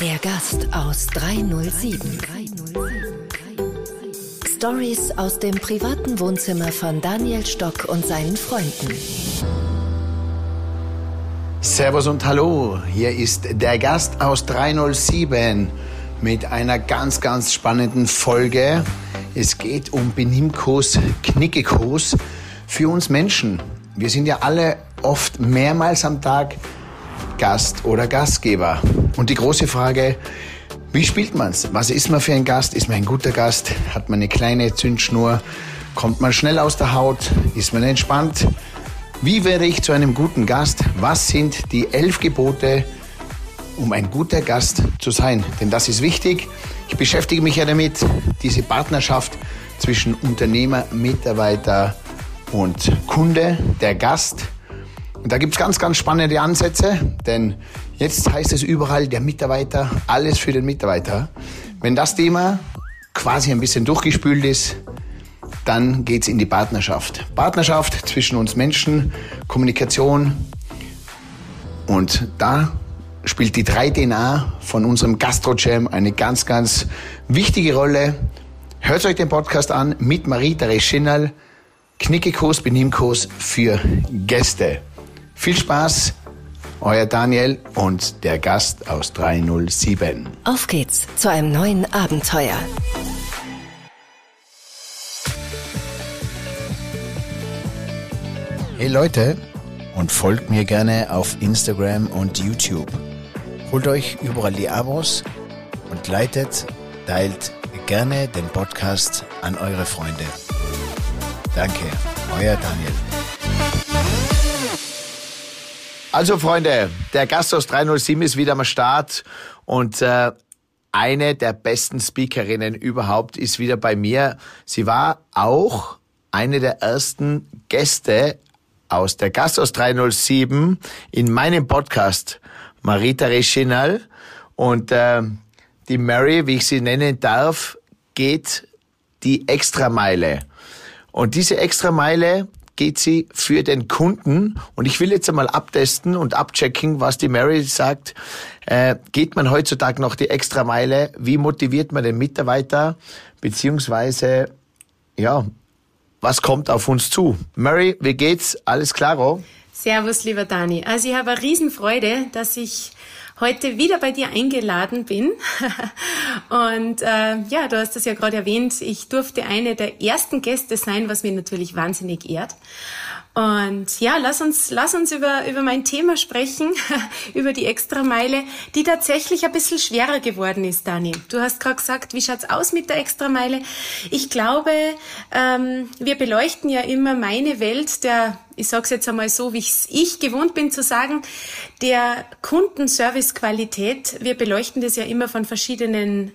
Der Gast aus 307. Stories aus dem privaten Wohnzimmer von Daniel Stock und seinen Freunden. Servus und Hallo, hier ist der Gast aus 307 mit einer ganz, ganz spannenden Folge. Es geht um Benimmkurs, Knickekurs für uns Menschen. Wir sind ja alle oft mehrmals am Tag Gast oder Gastgeber. Und die große Frage, wie spielt man's? Was ist man für ein Gast? Ist man ein guter Gast? Hat man eine kleine Zündschnur? Kommt man schnell aus der Haut? Ist man entspannt? Wie werde ich zu einem guten Gast? Was sind die elf Gebote, um ein guter Gast zu sein? Denn das ist wichtig. Ich beschäftige mich ja damit, diese Partnerschaft zwischen Unternehmer, Mitarbeiter und Kunde, der Gast. Und da gibt's ganz, ganz spannende Ansätze, denn jetzt heißt es überall der Mitarbeiter, alles für den Mitarbeiter. Wenn das Thema quasi ein bisschen durchgespült ist, dann geht's in die Partnerschaft. Partnerschaft zwischen uns Menschen, Kommunikation und da spielt die 3DNA von unserem Gastro-Jam eine ganz, ganz wichtige Rolle. Hört euch den Podcast an mit Marie-Therese Schinnal, Knickekurs, Benimmkurs für Gäste. Viel Spaß, euer Daniel und der Gast aus 307. Auf geht's zu einem neuen Abenteuer. Hey Leute, und folgt mir gerne auf Instagram und YouTube. Holt euch überall die Abos und leitet, teilt gerne den Podcast an eure Freunde. Danke, euer Daniel. Also Freunde, der Gast aus 307 ist wieder am Start und äh, eine der besten Speakerinnen überhaupt ist wieder bei mir. Sie war auch eine der ersten Gäste aus der Gast aus 307 in meinem Podcast, Marita Reschinal. Und äh, die Mary, wie ich sie nennen darf, geht die Extrameile. Und diese Extrameile geht sie für den Kunden. Und ich will jetzt einmal abtesten und abchecken, was die Mary sagt. Äh, geht man heutzutage noch die Extrameile? Wie motiviert man den Mitarbeiter? Beziehungsweise, ja, was kommt auf uns zu? Mary, wie geht's? Alles klaro? Servus, lieber Dani. Also ich habe eine Riesenfreude, dass ich heute wieder bei dir eingeladen bin. Und äh, ja, du hast das ja gerade erwähnt, ich durfte eine der ersten Gäste sein, was mir natürlich wahnsinnig ehrt. Und ja, lass uns, lass uns über, über mein Thema sprechen, über die Extrameile, die tatsächlich ein bisschen schwerer geworden ist, Dani. Du hast gerade gesagt, wie schaut's aus mit der Extrameile? Ich glaube, ähm, wir beleuchten ja immer meine Welt der, ich sag's jetzt einmal so, wie ich gewohnt bin zu sagen, der Kundenservice-Qualität. Wir beleuchten das ja immer von verschiedenen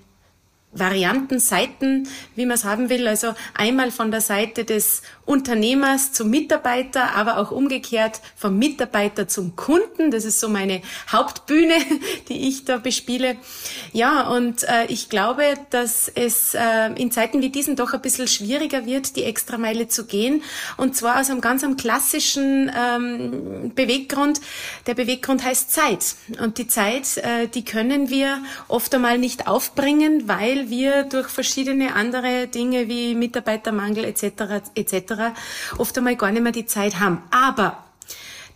Varianten, Seiten, wie man es haben will. Also einmal von der Seite des Unternehmers zum Mitarbeiter, aber auch umgekehrt vom Mitarbeiter zum Kunden. Das ist so meine Hauptbühne, die ich da bespiele. Ja, und äh, ich glaube, dass es äh, in Zeiten wie diesen doch ein bisschen schwieriger wird, die Extrameile zu gehen. Und zwar aus einem ganz einem klassischen ähm, Beweggrund. Der Beweggrund heißt Zeit. Und die Zeit, äh, die können wir oft einmal nicht aufbringen, weil weil wir durch verschiedene andere Dinge wie Mitarbeitermangel etc. etc. oft einmal gar nicht mehr die Zeit haben. Aber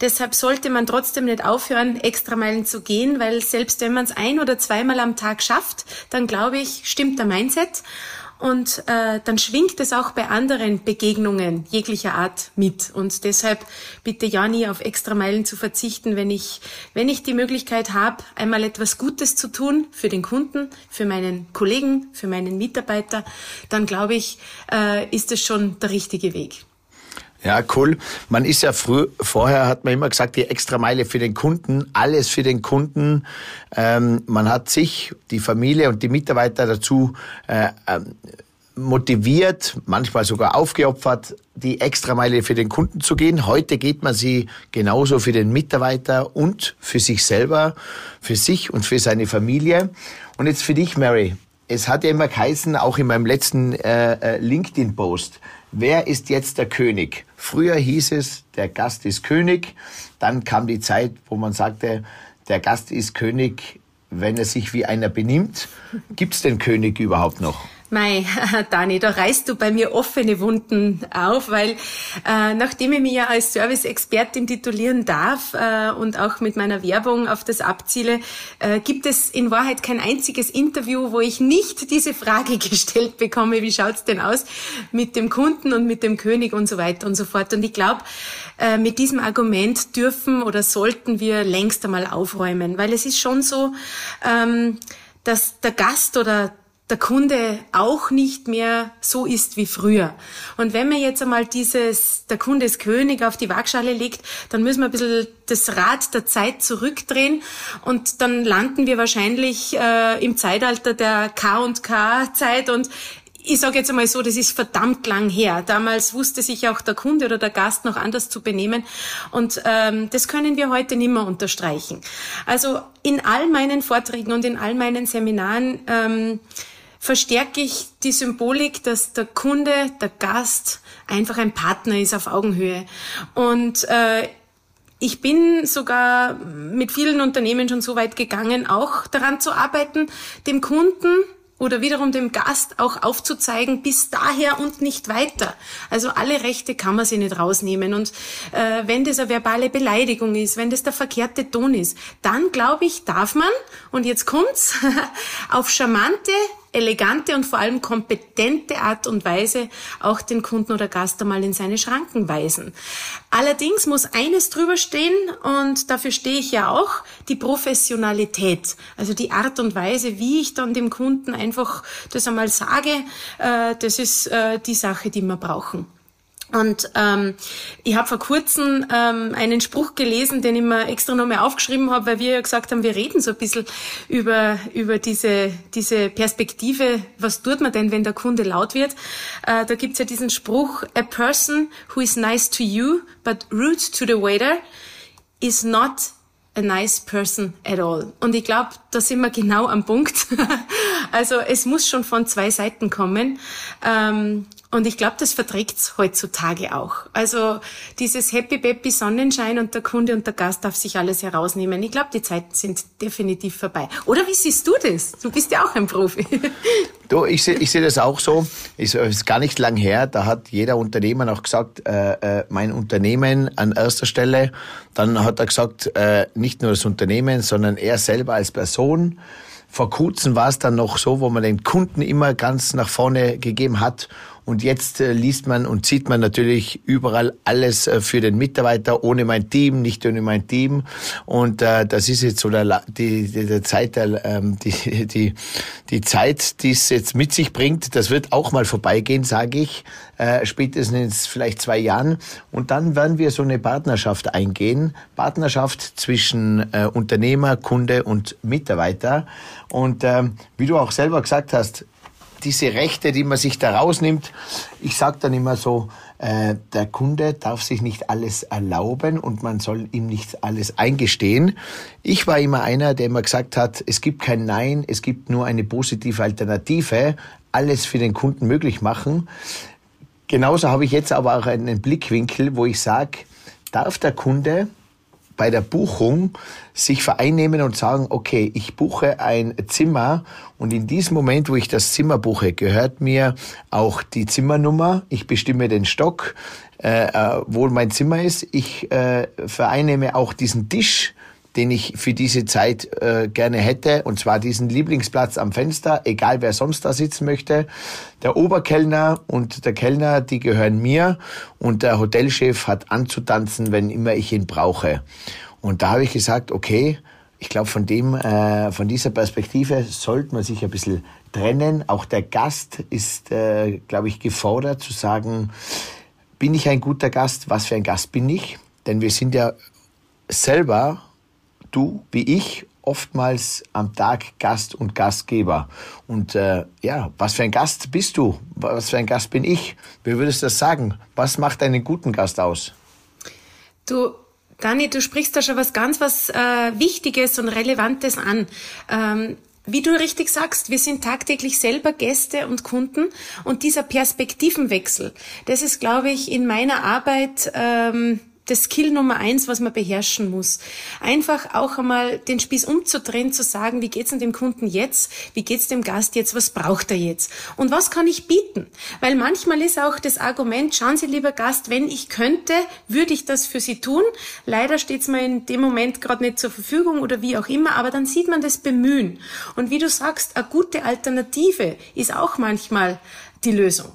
Deshalb sollte man trotzdem nicht aufhören, extra Meilen zu gehen, weil selbst wenn man es ein oder zweimal am Tag schafft, dann glaube ich, stimmt der Mindset und äh, dann schwingt es auch bei anderen Begegnungen jeglicher Art mit. Und deshalb bitte ja nie auf Extrameilen zu verzichten, wenn ich, wenn ich die Möglichkeit habe, einmal etwas Gutes zu tun für den Kunden, für meinen Kollegen, für meinen Mitarbeiter, dann glaube ich, äh, ist es schon der richtige Weg. Ja, cool. Man ist ja früh, vorher hat man immer gesagt, die extra Meile für den Kunden, alles für den Kunden. Ähm, man hat sich, die Familie und die Mitarbeiter dazu äh, ähm, motiviert, manchmal sogar aufgeopfert, die Extrameile für den Kunden zu gehen. Heute geht man sie genauso für den Mitarbeiter und für sich selber, für sich und für seine Familie. Und jetzt für dich, Mary. Es hat ja immer geheißen, auch in meinem letzten äh, äh LinkedIn-Post, Wer ist jetzt der König? Früher hieß es, der Gast ist König. Dann kam die Zeit, wo man sagte, der Gast ist König, wenn er sich wie einer benimmt. Gibt es den König überhaupt noch? Mei, Dani, da reißt du bei mir offene Wunden auf, weil äh, nachdem ich mich ja als Service-Expertin titulieren darf äh, und auch mit meiner Werbung auf das abziele, äh, gibt es in Wahrheit kein einziges Interview, wo ich nicht diese Frage gestellt bekomme, wie schaut's denn aus mit dem Kunden und mit dem König und so weiter und so fort. Und ich glaube, äh, mit diesem Argument dürfen oder sollten wir längst einmal aufräumen, weil es ist schon so, ähm, dass der Gast oder der Kunde auch nicht mehr so ist wie früher. Und wenn man jetzt einmal dieses, der Kunde ist König auf die Waagschale legt, dann müssen wir ein bisschen das Rad der Zeit zurückdrehen und dann landen wir wahrscheinlich äh, im Zeitalter der K&K-Zeit und ich sage jetzt einmal so, das ist verdammt lang her. Damals wusste sich auch der Kunde oder der Gast noch anders zu benehmen und ähm, das können wir heute nicht mehr unterstreichen. Also in all meinen Vorträgen und in all meinen Seminaren ähm, verstärke ich die Symbolik, dass der Kunde, der Gast einfach ein Partner ist auf Augenhöhe. Und äh, ich bin sogar mit vielen Unternehmen schon so weit gegangen, auch daran zu arbeiten, dem Kunden oder wiederum dem Gast auch aufzuzeigen, bis daher und nicht weiter. Also alle Rechte kann man sich nicht rausnehmen. Und äh, wenn das eine verbale Beleidigung ist, wenn das der verkehrte Ton ist, dann glaube ich, darf man, und jetzt kommt's, auf charmante, elegante und vor allem kompetente Art und Weise auch den Kunden oder Gast einmal in seine Schranken weisen. Allerdings muss eines drüber stehen und dafür stehe ich ja auch, die Professionalität. Also die Art und Weise, wie ich dann dem Kunden einfach das einmal sage, äh, das ist äh, die Sache, die wir brauchen. Und ähm, ich habe vor kurzem ähm, einen Spruch gelesen, den ich mir extra nochmal aufgeschrieben habe, weil wir ja gesagt haben, wir reden so ein bisschen über, über diese, diese Perspektive, was tut man denn, wenn der Kunde laut wird. Äh, da gibt's ja diesen Spruch, a person who is nice to you but rude to the waiter is not a nice person at all. Und ich glaube, da sind wir genau am Punkt. also es muss schon von zwei Seiten kommen. Ähm, und ich glaube, das verträgt's heutzutage auch. Also dieses Happy Peppy Sonnenschein und der Kunde und der Gast darf sich alles herausnehmen. Ich glaube, die Zeiten sind definitiv vorbei. Oder wie siehst du das? Du bist ja auch ein Profi. Du, ich sehe ich seh das auch so. Es ist gar nicht lang her. Da hat jeder Unternehmer noch gesagt, äh, äh, mein Unternehmen an erster Stelle. Dann hat er gesagt, äh, nicht nur das Unternehmen, sondern er selber als Person. Vor kurzem war es dann noch so, wo man den Kunden immer ganz nach vorne gegeben hat und jetzt äh, liest man und sieht man natürlich überall alles äh, für den Mitarbeiter, ohne mein Team, nicht ohne mein Team. Und äh, das ist jetzt so der, die, die, der Zeit, der, ähm, die, die, die Zeit, die es jetzt mit sich bringt. Das wird auch mal vorbeigehen, sage ich, äh, spätestens vielleicht zwei Jahren. Und dann werden wir so eine Partnerschaft eingehen. Partnerschaft zwischen äh, Unternehmer, Kunde und Mitarbeiter. Und äh, wie du auch selber gesagt hast, diese Rechte, die man sich da rausnimmt. Ich sage dann immer so, äh, der Kunde darf sich nicht alles erlauben und man soll ihm nicht alles eingestehen. Ich war immer einer, der immer gesagt hat, es gibt kein Nein, es gibt nur eine positive Alternative, alles für den Kunden möglich machen. Genauso habe ich jetzt aber auch einen Blickwinkel, wo ich sage, darf der Kunde bei der Buchung sich vereinnehmen und sagen, okay, ich buche ein Zimmer und in diesem Moment, wo ich das Zimmer buche, gehört mir auch die Zimmernummer, ich bestimme den Stock, äh, äh wo mein Zimmer ist, ich äh, vereinnehme auch diesen Tisch, den ich für diese Zeit äh, gerne hätte, und zwar diesen Lieblingsplatz am Fenster, egal wer sonst da sitzen möchte. Der Oberkellner und der Kellner, die gehören mir und der Hotelchef hat anzutanzen, wenn immer ich ihn brauche. Und da habe ich gesagt, okay, ich glaube, von dem, äh, von dieser Perspektive sollte man sich ein bisschen trennen. Auch der Gast ist, äh, glaube ich, gefordert zu sagen, bin ich ein guter Gast? Was für ein Gast bin ich? Denn wir sind ja selber du wie ich oftmals am Tag Gast und Gastgeber. Und äh, ja, was für ein Gast bist du? Was für ein Gast bin ich? Wie würdest du das sagen? Was macht einen guten Gast aus? Du, Dani, du sprichst da schon was ganz was äh, Wichtiges und Relevantes an. Ähm, wie du richtig sagst, wir sind tagtäglich selber Gäste und Kunden und dieser Perspektivenwechsel, das ist, glaube ich, in meiner Arbeit ähm, das Skill Nummer eins, was man beherrschen muss. Einfach auch einmal den Spieß umzudrehen, zu sagen, wie geht's denn dem Kunden jetzt? Wie geht's dem Gast jetzt? Was braucht er jetzt? Und was kann ich bieten? Weil manchmal ist auch das Argument, schauen Sie, lieber Gast, wenn ich könnte, würde ich das für Sie tun. Leider steht's mir in dem Moment gerade nicht zur Verfügung oder wie auch immer, aber dann sieht man das Bemühen. Und wie du sagst, eine gute Alternative ist auch manchmal die Lösung.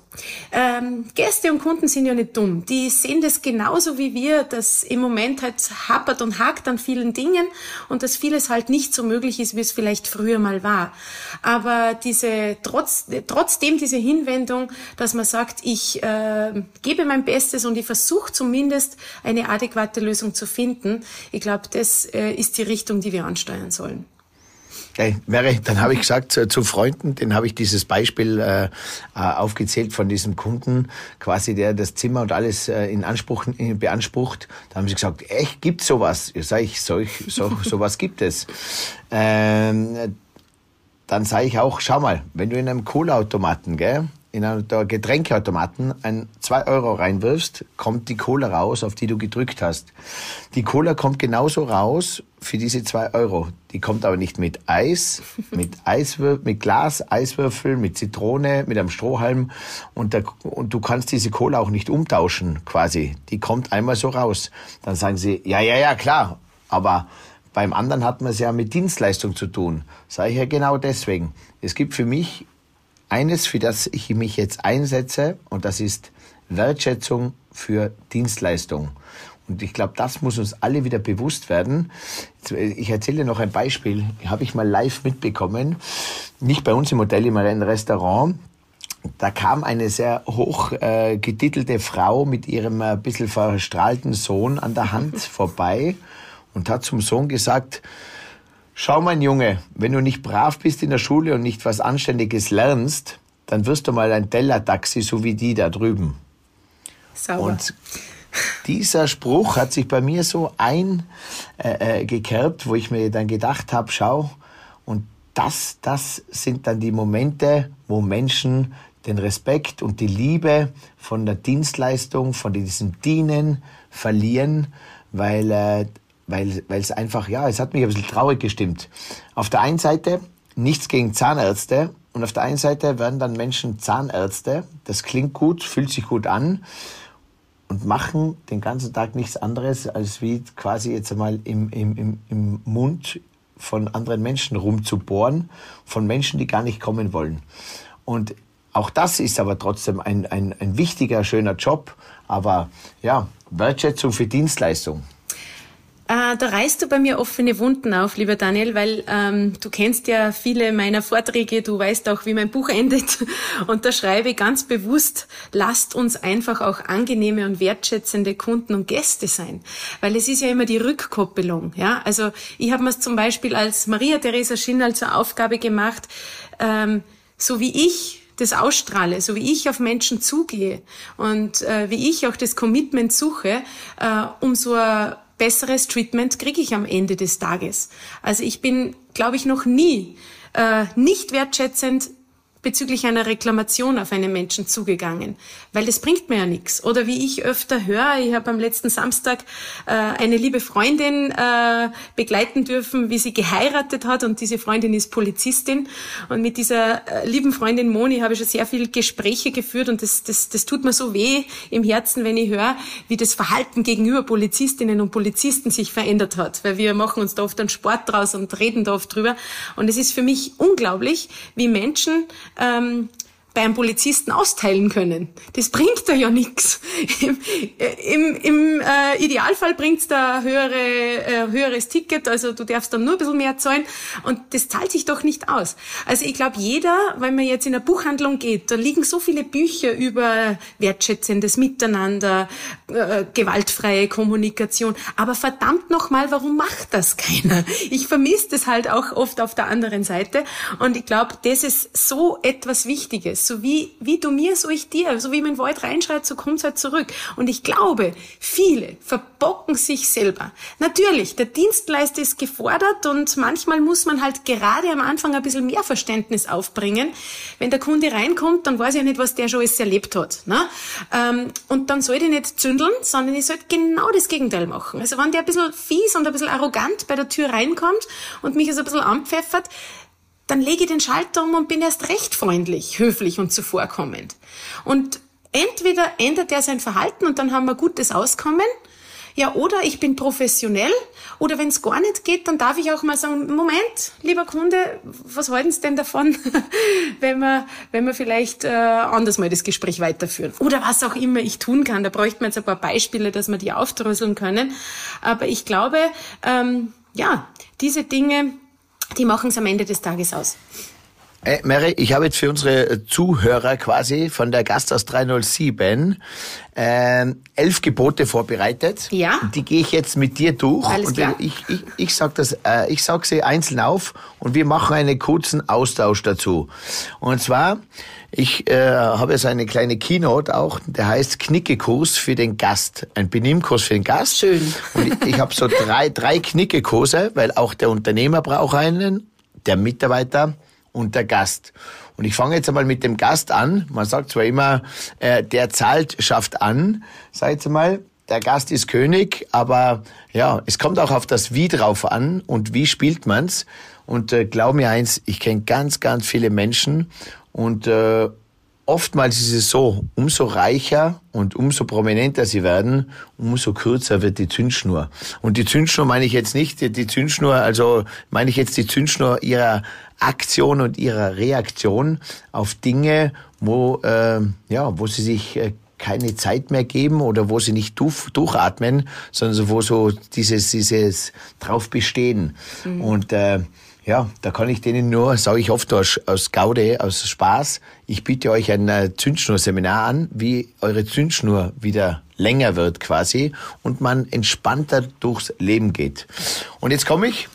Ähm, Gäste und Kunden sind ja nicht dumm. Die sehen das genauso wie wir, dass im Moment halt hapert und hakt an vielen Dingen und dass vieles halt nicht so möglich ist, wie es vielleicht früher mal war. Aber diese, trotz, trotzdem diese Hinwendung, dass man sagt, ich äh, gebe mein Bestes und ich versuche zumindest eine adäquate Lösung zu finden, ich glaube, das äh, ist die Richtung, die wir ansteuern sollen. Wäre, dann habe ich gesagt zu, zu Freunden, den habe ich dieses Beispiel äh, äh, aufgezählt von diesem Kunden, quasi der das Zimmer und alles äh, in Anspruch in, beansprucht. Da haben sie gesagt, echt, gibt sowas? Ja, sag ich, solch, so, sowas gibt es. Ähm, dann sage ich auch, schau mal, wenn du in einem Cola-Automaten, gell, in einem Getränkeautomaten ein 2 Euro reinwirfst, kommt die Cola raus, auf die du gedrückt hast. Die Cola kommt genauso raus für diese 2 Euro. Die kommt aber nicht mit Eis, mit Eiswürfel, mit Glas, Eiswürfel, mit Zitrone, mit einem Strohhalm und, der, und du kannst diese Cola auch nicht umtauschen quasi. Die kommt einmal so raus. Dann sagen sie, ja, ja, ja, klar, aber beim anderen hat man es ja mit Dienstleistung zu tun. Sage ich ja genau deswegen. Es gibt für mich eines, für das ich mich jetzt einsetze, und das ist Wertschätzung für Dienstleistung. Und ich glaube, das muss uns alle wieder bewusst werden. Ich erzähle noch ein Beispiel, habe ich mal live mitbekommen. Nicht bei uns im Hotel, im Restaurant. Da kam eine sehr hoch äh, getitelte Frau mit ihrem ein äh, bisschen verstrahlten Sohn an der Hand vorbei und hat zum Sohn gesagt, Schau, mein Junge, wenn du nicht brav bist in der Schule und nicht was Anständiges lernst, dann wirst du mal ein Teller-Taxi, so wie die da drüben. Sauber. Und dieser Spruch hat sich bei mir so eingekerbt, äh, äh wo ich mir dann gedacht habe, schau, und das, das sind dann die Momente, wo Menschen den Respekt und die Liebe von der Dienstleistung, von diesem Dienen verlieren, weil äh, weil weil es einfach, ja, es hat mich ein bisschen traurig gestimmt. Auf der einen Seite nichts gegen Zahnärzte und auf der einen Seite werden dann Menschen Zahnärzte. Das klingt gut, fühlt sich gut an und machen den ganzen Tag nichts anderes, als wie quasi jetzt einmal im, im, im, im Mund von anderen Menschen rumzubohren, von Menschen, die gar nicht kommen wollen. Und auch das ist aber trotzdem ein, ein, ein wichtiger, schöner Job. Aber ja, Wertschätzung für Dienstleistung. Äh, da reißt du bei mir offene Wunden auf, lieber Daniel, weil ähm, du kennst ja viele meiner Vorträge, du weißt auch, wie mein Buch endet. Und da schreibe ich ganz bewusst, lasst uns einfach auch angenehme und wertschätzende Kunden und Gäste sein. Weil es ist ja immer die Rückkoppelung. Ja? Also ich habe mir zum Beispiel als Maria Theresa Schinnal zur Aufgabe gemacht, ähm, so wie ich das ausstrahle, so wie ich auf Menschen zugehe und äh, wie ich auch das Commitment suche, äh, um so ein besseres Treatment kriege ich am Ende des Tages. Also ich bin, glaube ich, noch nie äh, nicht wertschätzend bezüglich einer Reklamation auf einen Menschen zugegangen, weil das bringt mir ja nichts. Oder wie ich öfter höre, ich habe am letzten Samstag äh, eine liebe Freundin äh, begleiten dürfen, wie sie geheiratet hat. Und diese Freundin ist Polizistin. Und mit dieser äh, lieben Freundin Moni habe ich schon sehr viele Gespräche geführt. Und das, das, das tut mir so weh im Herzen, wenn ich höre, wie das Verhalten gegenüber Polizistinnen und Polizisten sich verändert hat, weil wir machen uns da oft einen Sport draus und reden da oft drüber. Und es ist für mich unglaublich, wie Menschen ähm, bei einem Polizisten austeilen können. Das bringt da ja nichts. Im, im, im äh, Idealfall bringt's da höhere, äh, höheres Ticket, also du darfst dann nur ein bisschen mehr zahlen und das zahlt sich doch nicht aus. Also ich glaube, jeder, wenn man jetzt in eine Buchhandlung geht, da liegen so viele Bücher über wertschätzendes Miteinander, äh, gewaltfreie Kommunikation, aber verdammt nochmal, warum macht das keiner? Ich vermisse das halt auch oft auf der anderen Seite und ich glaube, das ist so etwas Wichtiges so wie, wie du mir, so ich dir. So wie man in den Wald reinschreit, so kommt's halt zurück. Und ich glaube, viele, verbocken sich selber. Natürlich, der Dienstleister ist gefordert und manchmal muss man halt gerade am Anfang ein bisschen mehr Verständnis aufbringen. Wenn der Kunde reinkommt, dann weiß ich nicht, was der schon alles erlebt hat. Ne? Ähm, und dann soll ich nicht zündeln, sondern ich soll genau das Gegenteil machen. Also wenn der ein bisschen fies und ein bisschen arrogant bei der Tür reinkommt und mich also ein bisschen anpfeffert, dann lege ich den Schalter um und bin erst recht freundlich, höflich und zuvorkommend. Und entweder ändert er sein Verhalten und dann haben wir gutes Auskommen, ja, oder ich bin professionell, oder wenn es gar nicht geht, dann darf ich auch mal sagen, Moment, lieber Kunde, was halten Sie denn davon, wenn wir, wenn wir vielleicht äh, anders mal das Gespräch weiterführen? Oder was auch immer ich tun kann. Da bräuchte man jetzt ein paar Beispiele, dass wir die aufdröseln können. Aber ich glaube, ähm, ja, diese Dinge, die machen es am Ende des Tages aus. Hey, Mary, ich habe jetzt für unsere Zuhörer quasi von der Gast aus 307 äh, elf Gebote vorbereitet. Ja. Die gehe ich jetzt mit dir durch. Alles und klar. Ich, ich, ich sag das, äh, ich sag sie einzeln auf und wir machen einen kurzen Austausch dazu. Und zwar, ich äh, habe jetzt eine kleine Keynote auch, der heißt Knickekurs für den Gast. Ein Benimmkurs für den Gast. Schön. Und ich, ich habe so drei, drei Knickekurse, weil auch der Unternehmer braucht einen, der Mitarbeiter und der Gast. Und ich fange jetzt einmal mit dem Gast an. Man sagt zwar immer, äh, der zahlt, schafft an, sag jetzt mal. Der Gast ist König, aber ja, es kommt auch auf das Wie drauf an und wie spielt man's. Und äh, glaub mir eins, ich kenne ganz, ganz viele Menschen und äh, oftmals ist es so, umso reicher und umso prominenter sie werden, umso kürzer wird die Zündschnur. Und die Zündschnur meine ich jetzt nicht, die Zündschnur, also meine ich jetzt die Zündschnur ihrer Aktion und ihrer Reaktion auf Dinge, wo, äh, ja, wo sie sich äh, keine Zeit mehr geben oder wo sie nicht durch, durchatmen, sondern wo so dieses, dieses drauf bestehen. Mhm. Und äh, ja, da kann ich denen nur, sage ich oft aus, aus Gaude, aus Spaß, ich biete euch ein äh, Zündschnurseminar an, wie eure Zündschnur wieder länger wird quasi und man entspannter durchs Leben geht. Und jetzt komme ich,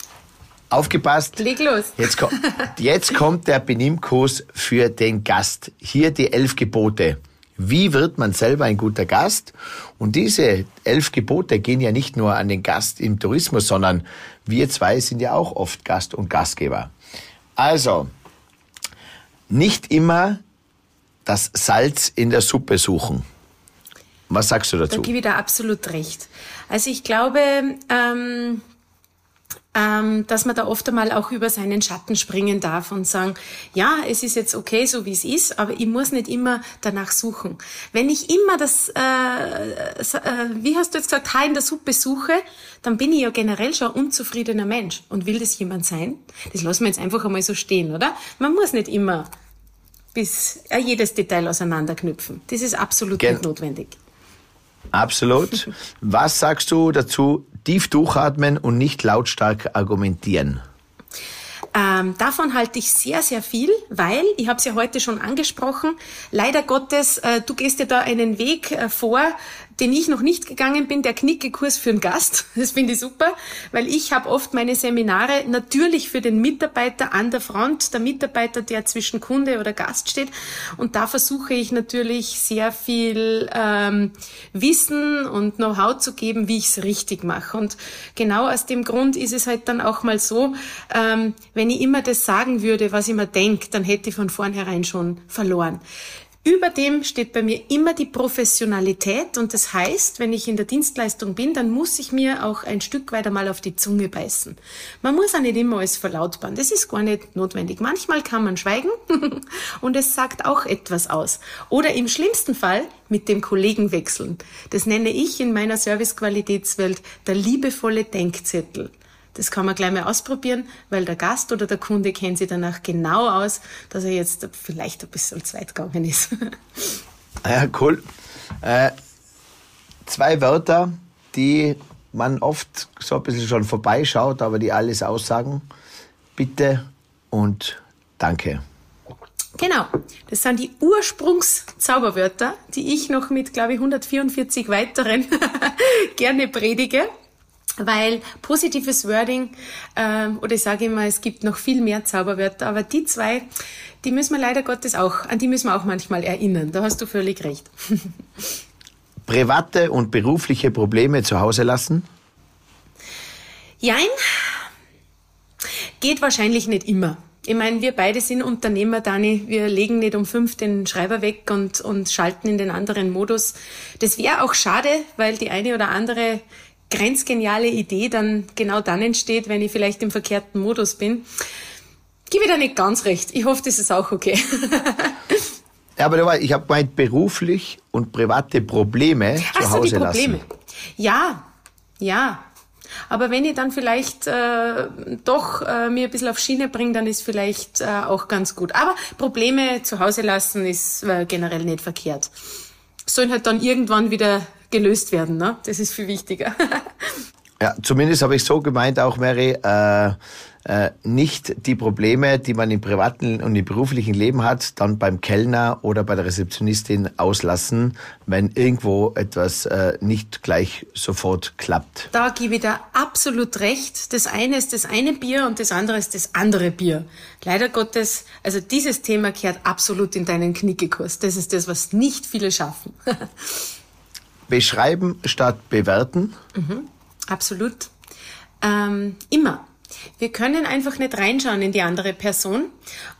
aufgepasst. Leg los. Jetzt, ko jetzt kommt der Benimmkurs für den Gast. Hier die elf Gebote. Wie wird man selber ein guter Gast? Und diese elf Gebote gehen ja nicht nur an den Gast im Tourismus, sondern wir zwei sind ja auch oft Gast und Gastgeber. Also, nicht immer das Salz in der Suppe suchen. Was sagst du dazu? Da gebe ich da absolut recht. Also ich glaube, ähm, ähm, dass man da oft einmal auch über seinen Schatten springen darf und sagen, ja, es ist jetzt okay, so wie es ist, aber ich muss nicht immer danach suchen. Wenn ich immer das, äh, äh, wie hast du jetzt gesagt, Haar in der Suppe suche, dann bin ich ja generell schon ein unzufriedener Mensch. Und will das jemand sein? Das lassen wir jetzt einfach einmal so stehen, oder? Man muss nicht immer bis äh, jedes Detail auseinanderknüpfen. Das ist absolut Gen nicht notwendig. Absolut. Was sagst du dazu? Tief durchatmen und nicht lautstark argumentieren. Ähm, davon halte ich sehr, sehr viel, weil, ich habe es ja heute schon angesprochen, leider Gottes, äh, du gehst ja da einen Weg äh, vor, den ich noch nicht gegangen bin, der Knickekurs für einen Gast. Das finde ich super, weil ich habe oft meine Seminare natürlich für den Mitarbeiter an der Front, der Mitarbeiter, der zwischen Kunde oder Gast steht. Und da versuche ich natürlich sehr viel ähm, Wissen und Know-how zu geben, wie ich es richtig mache. Und genau aus dem Grund ist es halt dann auch mal so, ähm, wenn ich immer das sagen würde, was ich mir denke, dann hätte ich von vornherein schon verloren. Über dem steht bei mir immer die Professionalität und das heißt, wenn ich in der Dienstleistung bin, dann muss ich mir auch ein Stück weit einmal auf die Zunge beißen. Man muss auch nicht immer alles verlautbaren, das ist gar nicht notwendig. Manchmal kann man schweigen und es sagt auch etwas aus. Oder im schlimmsten Fall mit dem Kollegen wechseln. Das nenne ich in meiner Servicequalitätswelt der liebevolle Denkzettel. Das kann man gleich mal ausprobieren, weil der Gast oder der Kunde kennt sich danach genau aus, dass er jetzt vielleicht ein bisschen zu weit gegangen ist. Ja, cool. Äh, zwei Wörter, die man oft so ein bisschen schon vorbeischaut, aber die alles aussagen. Bitte und danke. Genau, das sind die Ursprungszauberwörter, die ich noch mit, glaube ich, 144 weiteren gerne predige weil positives Wording, ähm, oder ich sage immer, es gibt noch viel mehr Zauberwörter, aber die zwei, die müssen wir leider Gottes auch, an die müssen wir auch manchmal erinnern. Da hast du völlig recht. private und berufliche Probleme zu Hause lassen? Jein, geht wahrscheinlich nicht immer. Ich meine, wir beide sind Unternehmer, Dani. Wir legen nicht um fünf den Schreiber weg und, und schalten in den anderen Modus. Das wäre auch schade, weil die eine oder andere grenzgeniale Idee dann genau dann entsteht, wenn ich vielleicht im verkehrten Modus bin. Gebe ich da nicht ganz recht. Ich hoffe, das ist auch okay. ja, aber ich habe gemeint, beruflich und private Probleme Ach zu so, Hause die Probleme. lassen. Ja, ja. Aber wenn ich dann vielleicht äh, doch äh, mir ein bisschen auf Schiene bringe, dann ist vielleicht äh, auch ganz gut. Aber Probleme zu Hause lassen ist äh, generell nicht verkehrt. Sollen halt dann irgendwann wieder gelöst werden, ne? Das ist viel wichtiger. ja, zumindest habe ich so gemeint auch, Mary, äh, äh, nicht die Probleme, die man im privaten und im beruflichen Leben hat, dann beim Kellner oder bei der Rezeptionistin auslassen, wenn irgendwo etwas äh, nicht gleich sofort klappt. Da gebe ich dir absolut recht. Das eine ist das eine Bier und das andere ist das andere Bier. Leider Gottes, also dieses Thema kehrt absolut in deinen Knickekurs. Das ist das, was nicht viele schaffen. Beschreiben statt bewerten? Mhm, absolut. Ähm, immer. Wir können einfach nicht reinschauen in die andere Person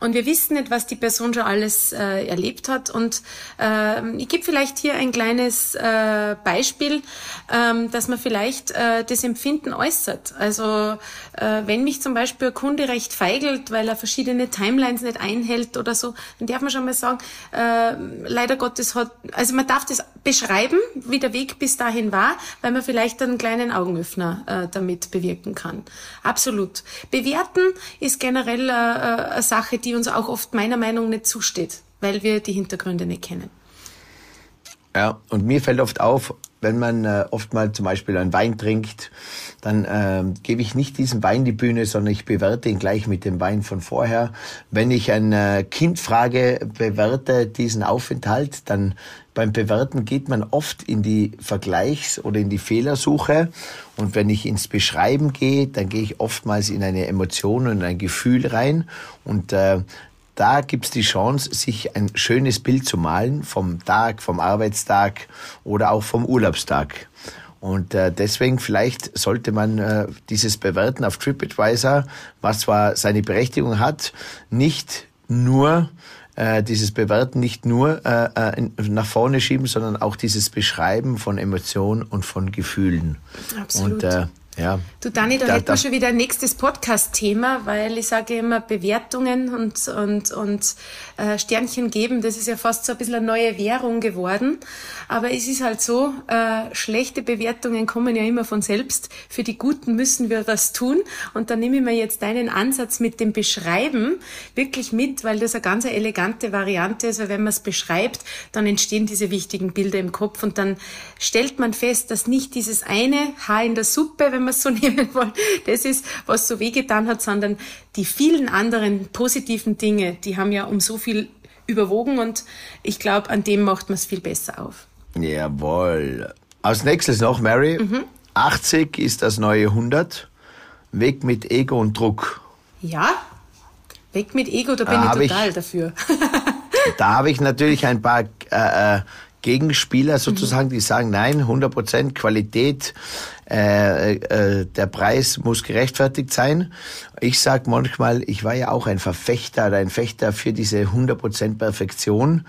und wir wissen nicht, was die Person schon alles äh, erlebt hat. Und äh, ich gebe vielleicht hier ein kleines äh, Beispiel, äh, dass man vielleicht äh, das Empfinden äußert. Also äh, wenn mich zum Beispiel ein Kunde recht feigelt, weil er verschiedene Timelines nicht einhält oder so, dann darf man schon mal sagen, äh, leider Gottes hat, also man darf das beschreiben, wie der Weg bis dahin war, weil man vielleicht einen kleinen Augenöffner äh, damit bewirken kann. Absolut. Bewerten ist generell äh, äh, eine Sache, die uns auch oft meiner Meinung nach nicht zusteht, weil wir die Hintergründe nicht kennen. Ja, und mir fällt oft auf, wenn man äh, oft mal zum Beispiel einen Wein trinkt, dann äh, gebe ich nicht diesem Wein die Bühne, sondern ich bewerte ihn gleich mit dem Wein von vorher. Wenn ich ein äh, Kind frage, bewerte diesen Aufenthalt, dann beim Bewerten geht man oft in die Vergleichs- oder in die Fehlersuche. Und wenn ich ins Beschreiben gehe, dann gehe ich oftmals in eine Emotion und ein Gefühl rein. Und äh, da gibt's die Chance, sich ein schönes Bild zu malen vom Tag, vom Arbeitstag oder auch vom Urlaubstag. Und äh, deswegen vielleicht sollte man äh, dieses Bewerten auf TripAdvisor, was zwar seine Berechtigung hat, nicht nur äh, dieses Bewerten nicht nur äh, äh nach vorne schieben, sondern auch dieses Beschreiben von Emotionen und von Gefühlen. Absolut. Und äh, ja. Du Dani, da, da hätten wir schon wieder ein nächstes Podcast-Thema, weil ich sage immer Bewertungen und, und, und äh, Sternchen geben, das ist ja fast so ein bisschen eine neue Währung geworden. Aber es ist halt so, äh, schlechte Bewertungen kommen ja immer von selbst. Für die Guten müssen wir was tun. Und da nehme ich mir jetzt deinen Ansatz mit dem Beschreiben wirklich mit, weil das eine ganz elegante Variante ist. Weil wenn man es beschreibt, dann entstehen diese wichtigen Bilder im Kopf und dann stellt man fest, dass nicht dieses eine Haar in der Suppe, wenn wir es so nehmen wollen, das ist, was so wehgetan hat, sondern die vielen anderen positiven Dinge, die haben ja um so viel überwogen und ich glaube, an dem macht man es viel besser auf. Jawohl. Als nächstes noch, Mary. Mhm. 80 ist das neue 100. Weg mit Ego und Druck. Ja, weg mit Ego, da bin da ich total ich, dafür. da habe ich natürlich ein paar äh, äh Gegenspieler sozusagen, die sagen, nein, 100% Qualität, äh, äh, der Preis muss gerechtfertigt sein. Ich sage manchmal, ich war ja auch ein Verfechter oder ein Fechter für diese 100% Perfektion.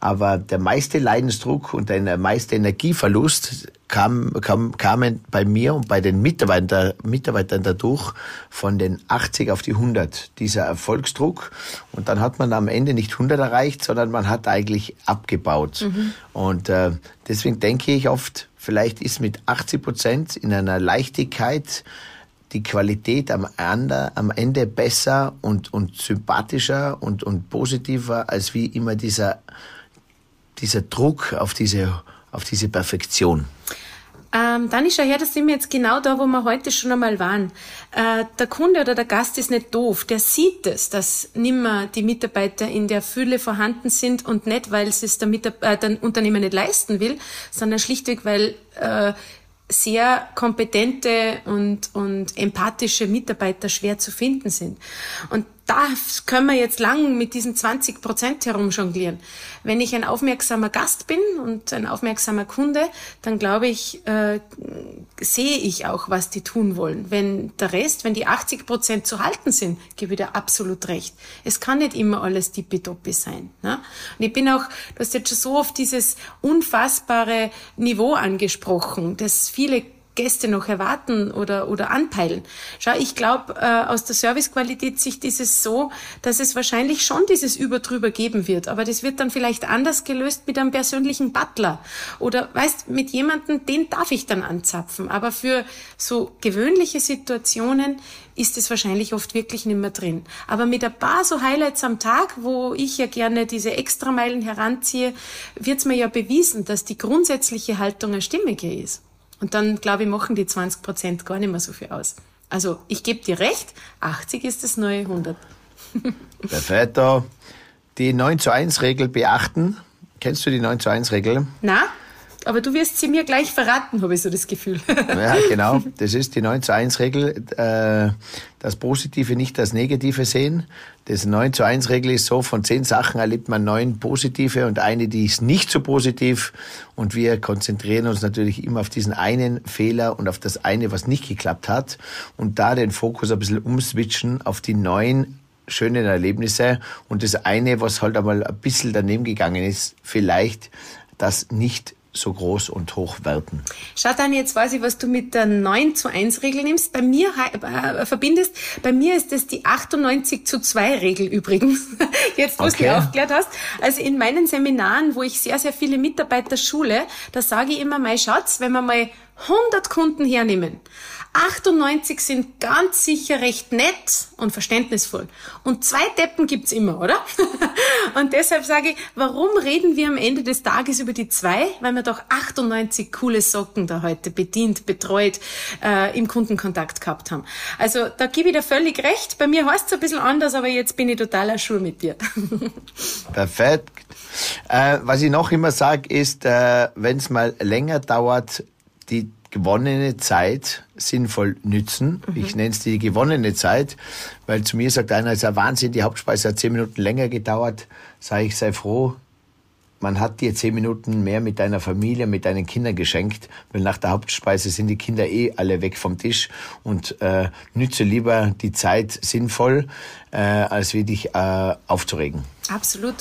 Aber der meiste Leidensdruck und der meiste Energieverlust kam, kam, kamen bei mir und bei den Mitarbeiter, Mitarbeitern dadurch von den 80 auf die 100. Dieser Erfolgsdruck. Und dann hat man am Ende nicht 100 erreicht, sondern man hat eigentlich abgebaut. Mhm. Und äh, deswegen denke ich oft, vielleicht ist mit 80 Prozent in einer Leichtigkeit die Qualität am Ende, am Ende besser und, und sympathischer und, und positiver als wie immer dieser dieser Druck auf diese, auf diese Perfektion? Ähm, dann ist ja her, da sind wir jetzt genau da, wo wir heute schon einmal waren. Äh, der Kunde oder der Gast ist nicht doof. Der sieht es, dass nimmer die Mitarbeiter in der Fülle vorhanden sind und nicht, weil es der, äh, der Unternehmer nicht leisten will, sondern schlichtweg, weil äh, sehr kompetente und, und empathische Mitarbeiter schwer zu finden sind. Und da können wir jetzt lang mit diesen 20 Prozent herumjonglieren. Wenn ich ein aufmerksamer Gast bin und ein aufmerksamer Kunde, dann glaube ich, äh, sehe ich auch, was die tun wollen. Wenn der Rest, wenn die 80 Prozent zu halten sind, gebe ich dir absolut recht. Es kann nicht immer alles tippitoppi sein. Ne? Und ich bin auch, du hast jetzt schon so oft dieses unfassbare Niveau angesprochen, das viele Gäste noch erwarten oder, oder anpeilen. Schau, ich glaube, äh, aus der Servicequalität ist es so, dass es wahrscheinlich schon dieses Überdrüber geben wird. Aber das wird dann vielleicht anders gelöst mit einem persönlichen Butler. Oder, weißt, mit jemandem, den darf ich dann anzapfen. Aber für so gewöhnliche Situationen ist es wahrscheinlich oft wirklich nicht mehr drin. Aber mit ein paar so Highlights am Tag, wo ich ja gerne diese Extrameilen heranziehe, wird es mir ja bewiesen, dass die grundsätzliche Haltung eine stimmige ist. Und dann, glaube ich, machen die 20 Prozent gar nicht mehr so viel aus. Also ich gebe dir recht, 80 ist das neue 100. Perfekt. Die 9 zu 1 Regel beachten. Kennst du die 9 zu 1 Regel? Na? Aber du wirst sie mir gleich verraten, habe ich so das Gefühl. Ja, genau. Das ist die 9 zu 1 Regel. Äh, das Positive nicht das Negative sehen. Das 9 zu 1 Regel ist so, von zehn Sachen erlebt man neun positive und eine, die ist nicht so positiv. Und wir konzentrieren uns natürlich immer auf diesen einen Fehler und auf das eine, was nicht geklappt hat. Und da den Fokus ein bisschen umswitchen auf die neun schönen Erlebnisse und das eine, was halt einmal ein bisschen daneben gegangen ist, vielleicht das nicht so groß und hoch werten. Schau dann, jetzt weiß ich, was du mit der 9 zu 1 Regel nimmst. Bei mir äh, verbindest, bei mir ist das die 98 zu 2 Regel übrigens. Jetzt, wo okay. du aufgeklärt hast. Also in meinen Seminaren, wo ich sehr, sehr viele Mitarbeiter schule, da sage ich immer, mein Schatz, wenn wir mal 100 Kunden hernehmen, 98 sind ganz sicher recht nett und verständnisvoll. Und zwei Deppen gibt's immer, oder? und deshalb sage ich, warum reden wir am Ende des Tages über die zwei? Weil wir doch 98 coole Socken da heute bedient, betreut, äh, im Kundenkontakt gehabt haben. Also da gebe ich dir völlig recht. Bei mir heißt es ein bisschen anders, aber jetzt bin ich totaler Schuh mit dir. Perfekt. Äh, was ich noch immer sage, ist, äh, wenn es mal länger dauert, die gewonnene Zeit sinnvoll nützen. Mhm. Ich nenne es die gewonnene Zeit, weil zu mir sagt einer, es ist ja Wahnsinn, die Hauptspeise hat zehn Minuten länger gedauert. Sage ich, sei froh, man hat dir zehn Minuten mehr mit deiner Familie, mit deinen Kindern geschenkt, weil nach der Hauptspeise sind die Kinder eh alle weg vom Tisch und äh, nütze lieber die Zeit sinnvoll, äh, als wie dich äh, aufzuregen. Absolut.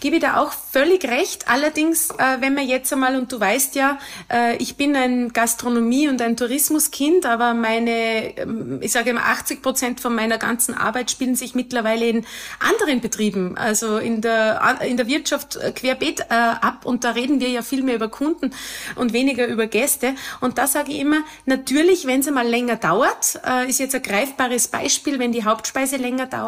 Gebe da auch völlig recht. Allerdings, äh, wenn man jetzt einmal, und du weißt ja, äh, ich bin ein Gastronomie- und ein Tourismuskind, aber meine, ähm, ich sage immer, 80 Prozent von meiner ganzen Arbeit spielen sich mittlerweile in anderen Betrieben, also in der, in der Wirtschaft äh, querbeet äh, ab. Und da reden wir ja viel mehr über Kunden und weniger über Gäste. Und da sage ich immer, natürlich, wenn es einmal länger dauert, äh, ist jetzt ein greifbares Beispiel, wenn die Hauptspeise länger dauert,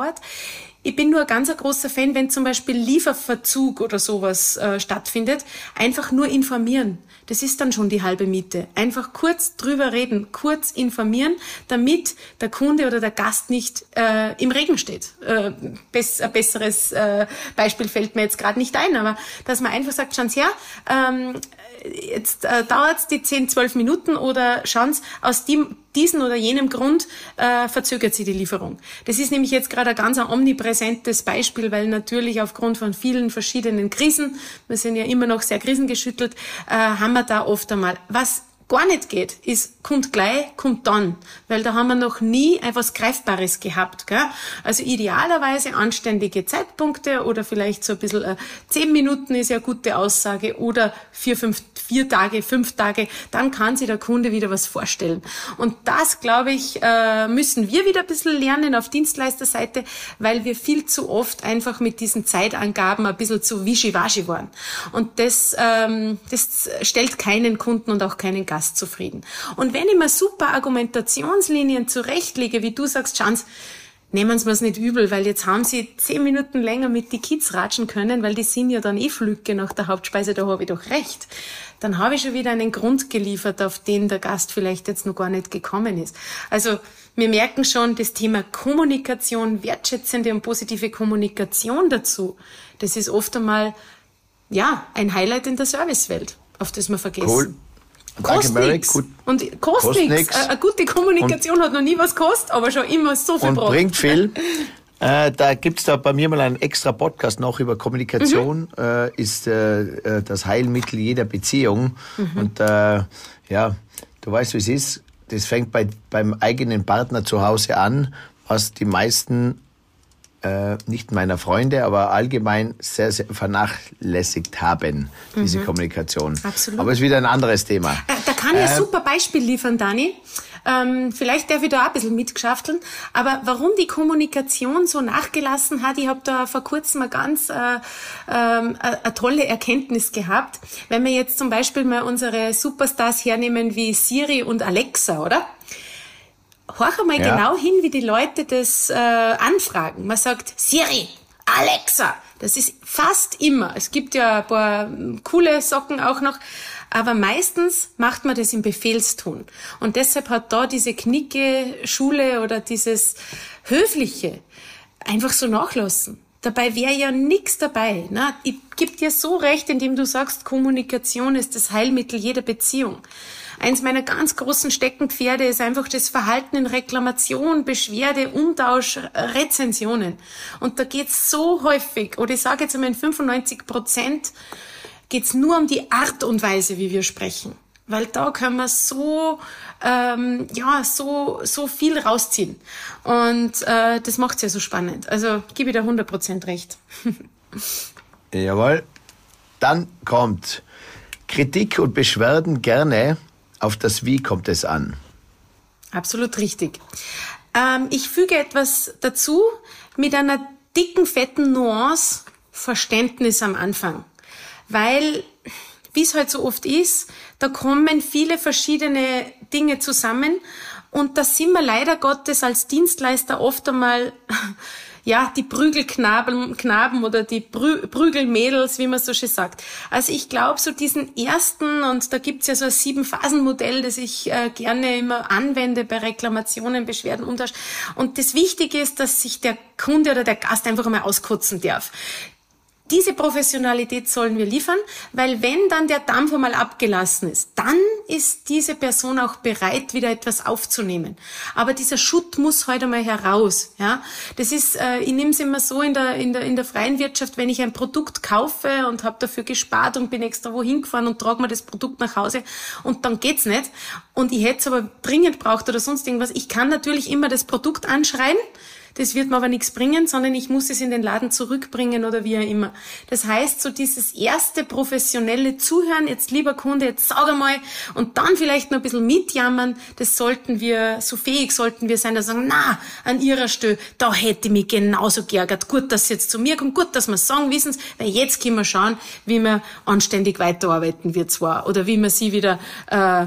ich bin nur ein ganz großer Fan, wenn zum Beispiel Lieferverzug oder sowas äh, stattfindet, einfach nur informieren. Das ist dann schon die halbe Miete. Einfach kurz drüber reden, kurz informieren, damit der Kunde oder der Gast nicht äh, im Regen steht. Äh, bess, ein besseres äh, Beispiel fällt mir jetzt gerade nicht ein, aber dass man einfach sagt, schauen Sie her, ähm, jetzt äh, dauert es die 10, 12 Minuten oder schauen Sie, aus dem, diesen oder jenem Grund äh, verzögert sie die Lieferung. Das ist nämlich jetzt gerade ein ganz omnipräsentes Beispiel, weil natürlich aufgrund von vielen verschiedenen Krisen, wir sind ja immer noch sehr krisengeschüttelt, äh, haben wir da oft einmal, was gar nicht geht, ist kommt gleich, kommt dann, weil da haben wir noch nie etwas Greifbares gehabt. Gell? Also idealerweise anständige Zeitpunkte oder vielleicht so ein bisschen äh, zehn Minuten ist ja gute Aussage oder vier, fünf, vier Tage, fünf Tage, dann kann sich der Kunde wieder was vorstellen. Und das, glaube ich, äh, müssen wir wieder ein bisschen lernen auf Dienstleisterseite, weil wir viel zu oft einfach mit diesen Zeitangaben ein bisschen zu wischiwaschi waren. Und das, ähm, das stellt keinen Kunden und auch keinen Gast zufrieden. Und wenn ich mir super Argumentationslinien zurechtlege, wie du sagst, Chance, nehmen Sie mir's nicht übel, weil jetzt haben Sie zehn Minuten länger mit die Kids ratschen können, weil die sind ja dann eh Flücke nach der Hauptspeise, da habe ich doch recht. Dann habe ich schon wieder einen Grund geliefert, auf den der Gast vielleicht jetzt noch gar nicht gekommen ist. Also wir merken schon, das Thema Kommunikation, wertschätzende und positive Kommunikation dazu, das ist oft einmal, ja, ein Highlight in der Servicewelt, auf das wir vergessen. Cool. Kostet nichts. Und kostet nichts. Eine gute Kommunikation und, hat noch nie was gekostet, aber schon immer so viel Und braucht. bringt viel. Äh, da gibt's da bei mir mal einen extra Podcast noch über Kommunikation, mhm. äh, ist äh, äh das Heilmittel jeder Beziehung. Mhm. Und äh, ja, du weißt, wie es ist. Das fängt bei, beim eigenen Partner zu Hause an, was die meisten äh, nicht meiner Freunde, aber allgemein sehr, sehr vernachlässigt haben, diese mhm. Kommunikation. Absolut. Aber es ist wieder ein anderes Thema. Äh, da kann ich äh, ein super Beispiel liefern, Dani. Ähm, vielleicht darf ich da auch ein bisschen mitgeschafteln. Aber warum die Kommunikation so nachgelassen hat, ich habe da vor kurzem eine ganz äh, äh, eine tolle Erkenntnis gehabt. Wenn wir jetzt zum Beispiel mal unsere Superstars hernehmen wie Siri und Alexa, oder? Horch einmal ja. genau hin, wie die Leute das äh, anfragen. Man sagt Siri, Alexa. Das ist fast immer. Es gibt ja ein paar coole Socken auch noch. Aber meistens macht man das im Befehlston. Und deshalb hat da diese Knicke Schule oder dieses Höfliche einfach so nachlassen. Dabei wäre ja nichts dabei. Ne? Ich gebe dir so recht, indem du sagst, Kommunikation ist das Heilmittel jeder Beziehung. Eins meiner ganz großen Steckenpferde ist einfach das Verhalten in Reklamation, Beschwerde, Umtausch, Rezensionen. Und da geht's so häufig, oder ich sage jetzt einmal in 95 Prozent, geht's nur um die Art und Weise, wie wir sprechen. Weil da können wir so, ähm, ja, so, so viel rausziehen. Und äh, das macht's ja so spannend. Also gebe ich da 100 Prozent recht. Jawohl. Dann kommt Kritik und Beschwerden gerne auf das Wie kommt es an. Absolut richtig. Ähm, ich füge etwas dazu mit einer dicken, fetten Nuance Verständnis am Anfang. Weil, wie es halt so oft ist, da kommen viele verschiedene Dinge zusammen und da sind wir leider Gottes als Dienstleister oft einmal ja, die Prügelknaben Knaben oder die Prü Prügelmädels, wie man so schön sagt. Also ich glaube, so diesen ersten, und da gibt's ja so ein Sieben-Phasen-Modell, das ich äh, gerne immer anwende bei Reklamationen, Beschwerden, Umtausch. Und das Wichtige ist, dass sich der Kunde oder der Gast einfach einmal auskotzen darf. Diese Professionalität sollen wir liefern, weil wenn dann der Dampf einmal abgelassen ist, dann ist diese Person auch bereit, wieder etwas aufzunehmen. Aber dieser Schutt muss heute mal heraus. Ja, das ist, äh, ich nehme es immer so in der in der in der freien Wirtschaft, wenn ich ein Produkt kaufe und habe dafür gespart und bin extra wohin gefahren und trage mir das Produkt nach Hause und dann geht's nicht und ich hätte es aber dringend braucht oder sonst irgendwas. Ich kann natürlich immer das Produkt anschreien das wird mir aber nichts bringen, sondern ich muss es in den Laden zurückbringen oder wie auch immer. Das heißt, so dieses erste professionelle Zuhören, jetzt lieber Kunde, jetzt sag einmal, und dann vielleicht noch ein bisschen mitjammern, das sollten wir, so fähig sollten wir sein, dass sagen, na, an ihrer Stelle, da hätte ich mich genauso geärgert. Gut, dass sie jetzt zu mir kommt, gut, dass wir sagen, wissen weil jetzt können wir schauen, wie wir anständig weiterarbeiten wir zwar, oder wie wir sie wieder, äh,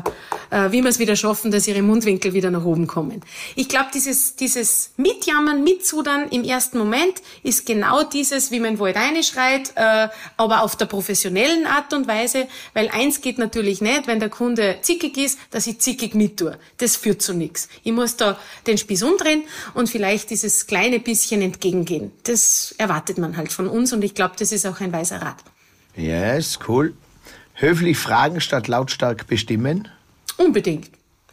äh, wie wir es wieder schaffen, dass ihre Mundwinkel wieder nach oben kommen. Ich glaube, dieses, dieses Mitjammern, mitzudern im ersten Moment ist genau dieses, wie man Wald reinschreit, äh, aber auf der professionellen Art und Weise, weil eins geht natürlich nicht, wenn der Kunde zickig ist, dass ich zickig mit tue. Das führt zu nichts. Ich muss da den Spieß umdrehen und vielleicht dieses kleine bisschen entgegengehen. Das erwartet man halt von uns und ich glaube, das ist auch ein weiser Rat. Yes, cool. Höflich fragen statt lautstark bestimmen? Unbedingt.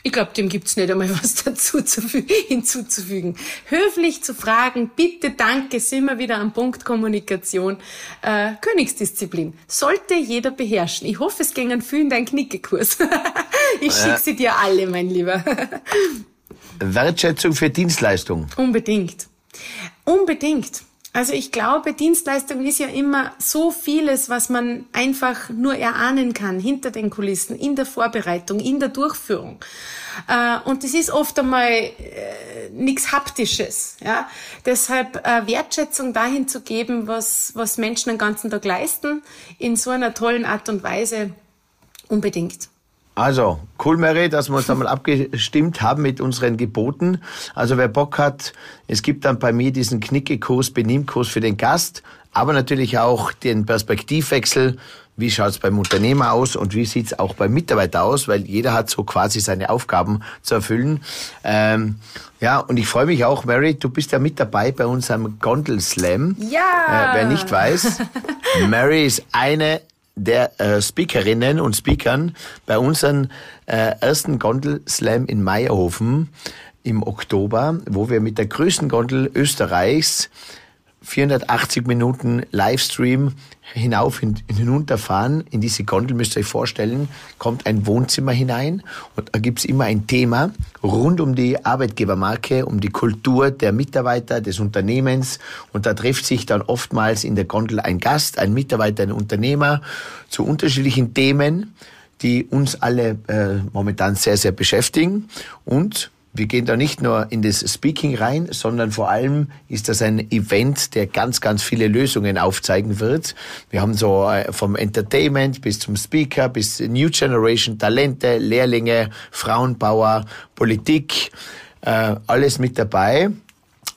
Ich glaube, dem gibt's nicht einmal was dazu zu, hinzuzufügen. Höflich zu fragen, bitte, danke, sind wir wieder am Punkt Kommunikation. Äh, Königsdisziplin. Sollte jeder beherrschen. Ich hoffe, es gingen viel in deinen Knickekurs. ich schicke sie dir alle, mein Lieber. Wertschätzung für Dienstleistung. Unbedingt. Unbedingt. Also ich glaube, Dienstleistung ist ja immer so vieles, was man einfach nur erahnen kann, hinter den Kulissen, in der Vorbereitung, in der Durchführung. Äh, und das ist oft einmal äh, nichts Haptisches. Ja? Deshalb äh, Wertschätzung dahin zu geben, was, was Menschen den ganzen Tag leisten, in so einer tollen Art und Weise, unbedingt. Also, cool, Mary, dass wir uns einmal abgestimmt haben mit unseren Geboten. Also, wer Bock hat, es gibt dann bei mir diesen Knickekurs, Benimmkurs für den Gast, aber natürlich auch den Perspektivwechsel. Wie schaut's beim Unternehmer aus und wie sieht's auch beim Mitarbeiter aus? Weil jeder hat so quasi seine Aufgaben zu erfüllen. Ähm, ja, und ich freue mich auch, Mary, du bist ja mit dabei bei unserem Gondel Slam. Ja! Äh, wer nicht weiß, Mary ist eine der äh, Speakerinnen und Speakern bei unserem äh, ersten Gondel-Slam in Meierhofen im Oktober, wo wir mit der größten Gondel Österreichs 480 Minuten Livestream hinauf und hinunterfahren. In diese Gondel müsst ihr euch vorstellen, kommt ein Wohnzimmer hinein und da gibt's immer ein Thema rund um die Arbeitgebermarke, um die Kultur der Mitarbeiter, des Unternehmens. Und da trifft sich dann oftmals in der Gondel ein Gast, ein Mitarbeiter, ein Unternehmer zu unterschiedlichen Themen, die uns alle äh, momentan sehr, sehr beschäftigen. Und wir gehen da nicht nur in das Speaking rein, sondern vor allem ist das ein Event, der ganz, ganz viele Lösungen aufzeigen wird. Wir haben so äh, vom Entertainment bis zum Speaker, bis New Generation, Talente, Lehrlinge, Frauenbauer, Politik, äh, alles mit dabei.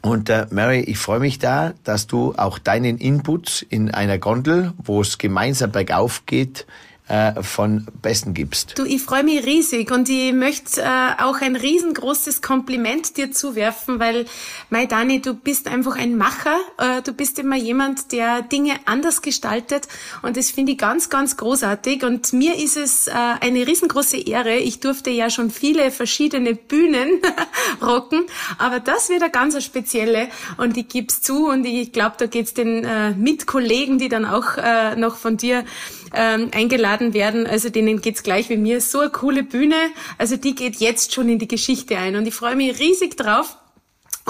Und äh, Mary, ich freue mich da, dass du auch deinen Input in einer Gondel, wo es gemeinsam bergauf geht, äh, von Besten gibst. Du, ich freue mich riesig und ich möchte äh, auch ein riesengroßes Kompliment dir zuwerfen, weil, Mai Dani, du bist einfach ein Macher. Äh, du bist immer jemand, der Dinge anders gestaltet und das finde ich ganz, ganz großartig. Und mir ist es äh, eine riesengroße Ehre. Ich durfte ja schon viele verschiedene Bühnen rocken, aber das wird eine ganz spezielle und ich gebe zu und ich glaube, da geht's den äh, Mitkollegen, die dann auch äh, noch von dir ähm, eingeladen werden. Also denen geht's gleich wie mir. So eine coole Bühne. Also die geht jetzt schon in die Geschichte ein. Und ich freue mich riesig drauf.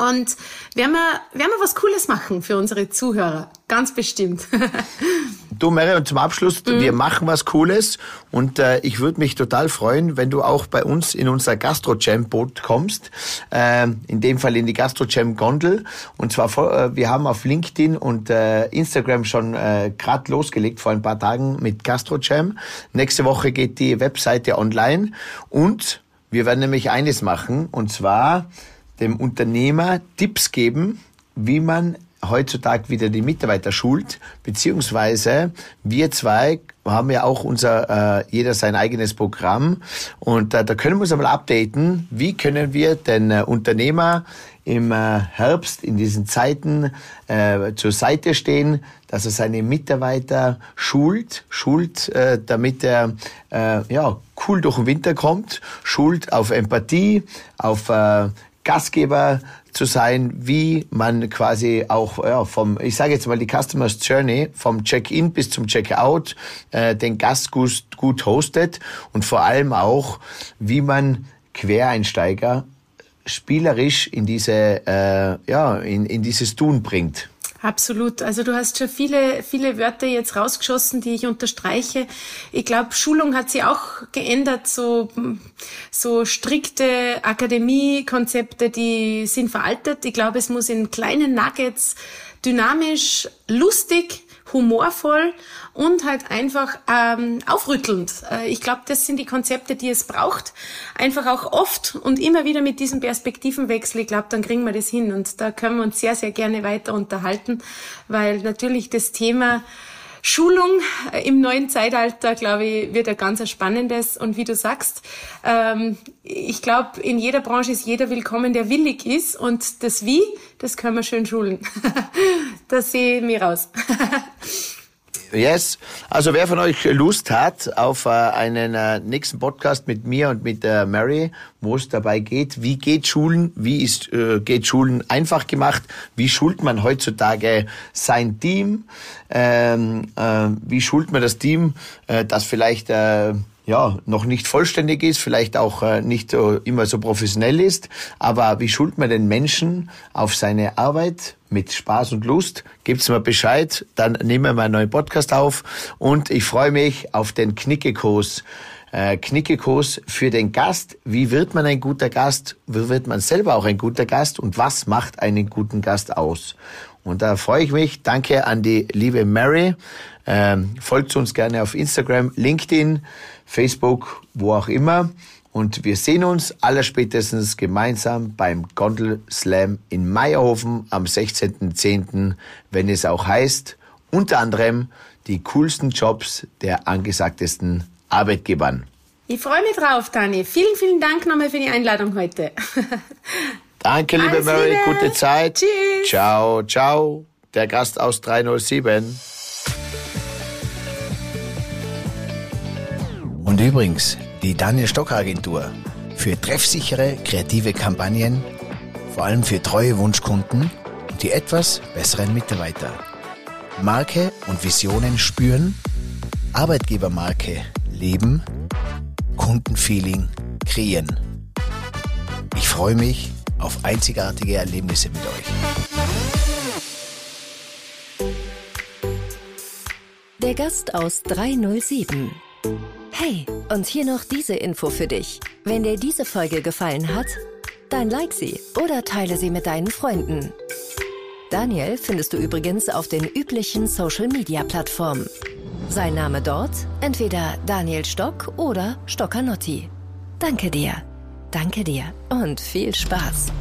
Und werden wir, werden wir was Cooles machen für unsere Zuhörer. Ganz bestimmt. du, Mary, und zum Abschluss, mhm. wir machen was Cooles. Und äh, ich würde mich total freuen, wenn du auch bei uns in unser Gastro Jam Boot kommst. Äh, in dem Fall in die Gastro Jam Gondel. Und zwar, äh, wir haben auf LinkedIn und äh, Instagram schon äh, gerade losgelegt vor ein paar Tagen mit Gastro Jam. Nächste Woche geht die Webseite online. Und wir werden nämlich eines machen. Und zwar dem Unternehmer Tipps geben, wie man heutzutage wieder die Mitarbeiter schult, beziehungsweise wir zwei haben ja auch unser, äh, jeder sein eigenes Programm. Und äh, da können wir uns einmal updaten, wie können wir den äh, Unternehmer im äh, Herbst in diesen Zeiten äh, zur Seite stehen, dass er seine Mitarbeiter schult, schult, äh, damit er ja cool durch den Winter kommt, schult auf Empathie, auf Gastgeber zu sein, wie man quasi auch ja, vom, ich sage jetzt mal die Customers Journey, vom Check-in bis zum Check-out äh, den Gast gut, gut hostet und vor allem auch, wie man Quereinsteiger spielerisch in diese äh, ja in, in dieses Tun bringt. Absolut. Also du hast schon viele, viele Wörter jetzt rausgeschossen, die ich unterstreiche. Ich glaube, Schulung hat sich auch geändert. So, so strikte Akademiekonzepte, die sind veraltet. Ich glaube, es muss in kleinen Nuggets dynamisch, lustig, humorvoll und halt einfach ähm, aufrüttelnd. Äh, ich glaube, das sind die Konzepte, die es braucht. Einfach auch oft und immer wieder mit diesem Perspektivenwechsel. Ich glaube, dann kriegen wir das hin und da können wir uns sehr, sehr gerne weiter unterhalten, weil natürlich das Thema Schulung im neuen Zeitalter, glaube ich, wird ein ganz spannendes. Und wie du sagst, ähm, ich glaube, in jeder Branche ist jeder willkommen, der willig ist. Und das Wie, das können wir schön schulen. das sehe ich mir raus. Yes. Also wer von euch Lust hat auf äh, einen äh, nächsten Podcast mit mir und mit äh, Mary, wo es dabei geht, wie geht Schulen, wie ist geht Schulen einfach gemacht, wie schult man heutzutage sein Team, ähm, äh, wie schult man das Team, das vielleicht ja, noch nicht vollständig ist, vielleicht auch äh, nicht äh, immer so professionell ist, aber wie schult man den Menschen auf seine Arbeit mit Spaß und Lust? Gibt's mir Bescheid, dann nehmen wir mal einen neuen Podcast auf und ich freue mich auf den Knickekurs. Äh, Knickekurs für den Gast. Wie wird man ein guter Gast? Wie wird man selber auch ein guter Gast? Und was macht einen guten Gast aus? Und da freue ich mich. Danke an die liebe Mary. Ähm, folgt uns gerne auf Instagram, LinkedIn, Facebook, wo auch immer. Und wir sehen uns allerspätestens gemeinsam beim Gondel Slam in Meierhofen am 16.10., wenn es auch heißt, unter anderem die coolsten Jobs der angesagtesten Arbeitgebern. Ich freue mich drauf, Dani. Vielen, vielen Dank nochmal für die Einladung heute. Danke, liebe Alles Mary. Liebe. Gute Zeit. Tschüss. Ciao, ciao. Der Gast aus 307. Und übrigens, die Daniel Stock Agentur für treffsichere, kreative Kampagnen, vor allem für treue Wunschkunden und die etwas besseren Mitarbeiter. Marke und Visionen spüren, Arbeitgebermarke leben, Kundenfeeling kreieren. Ich freue mich auf einzigartige Erlebnisse mit euch. Der Gast aus 307. Hey, und hier noch diese Info für dich. Wenn dir diese Folge gefallen hat, dann like sie oder teile sie mit deinen Freunden. Daniel findest du übrigens auf den üblichen Social-Media-Plattformen. Sein Name dort entweder Daniel Stock oder Stockanotti. Danke dir, danke dir und viel Spaß.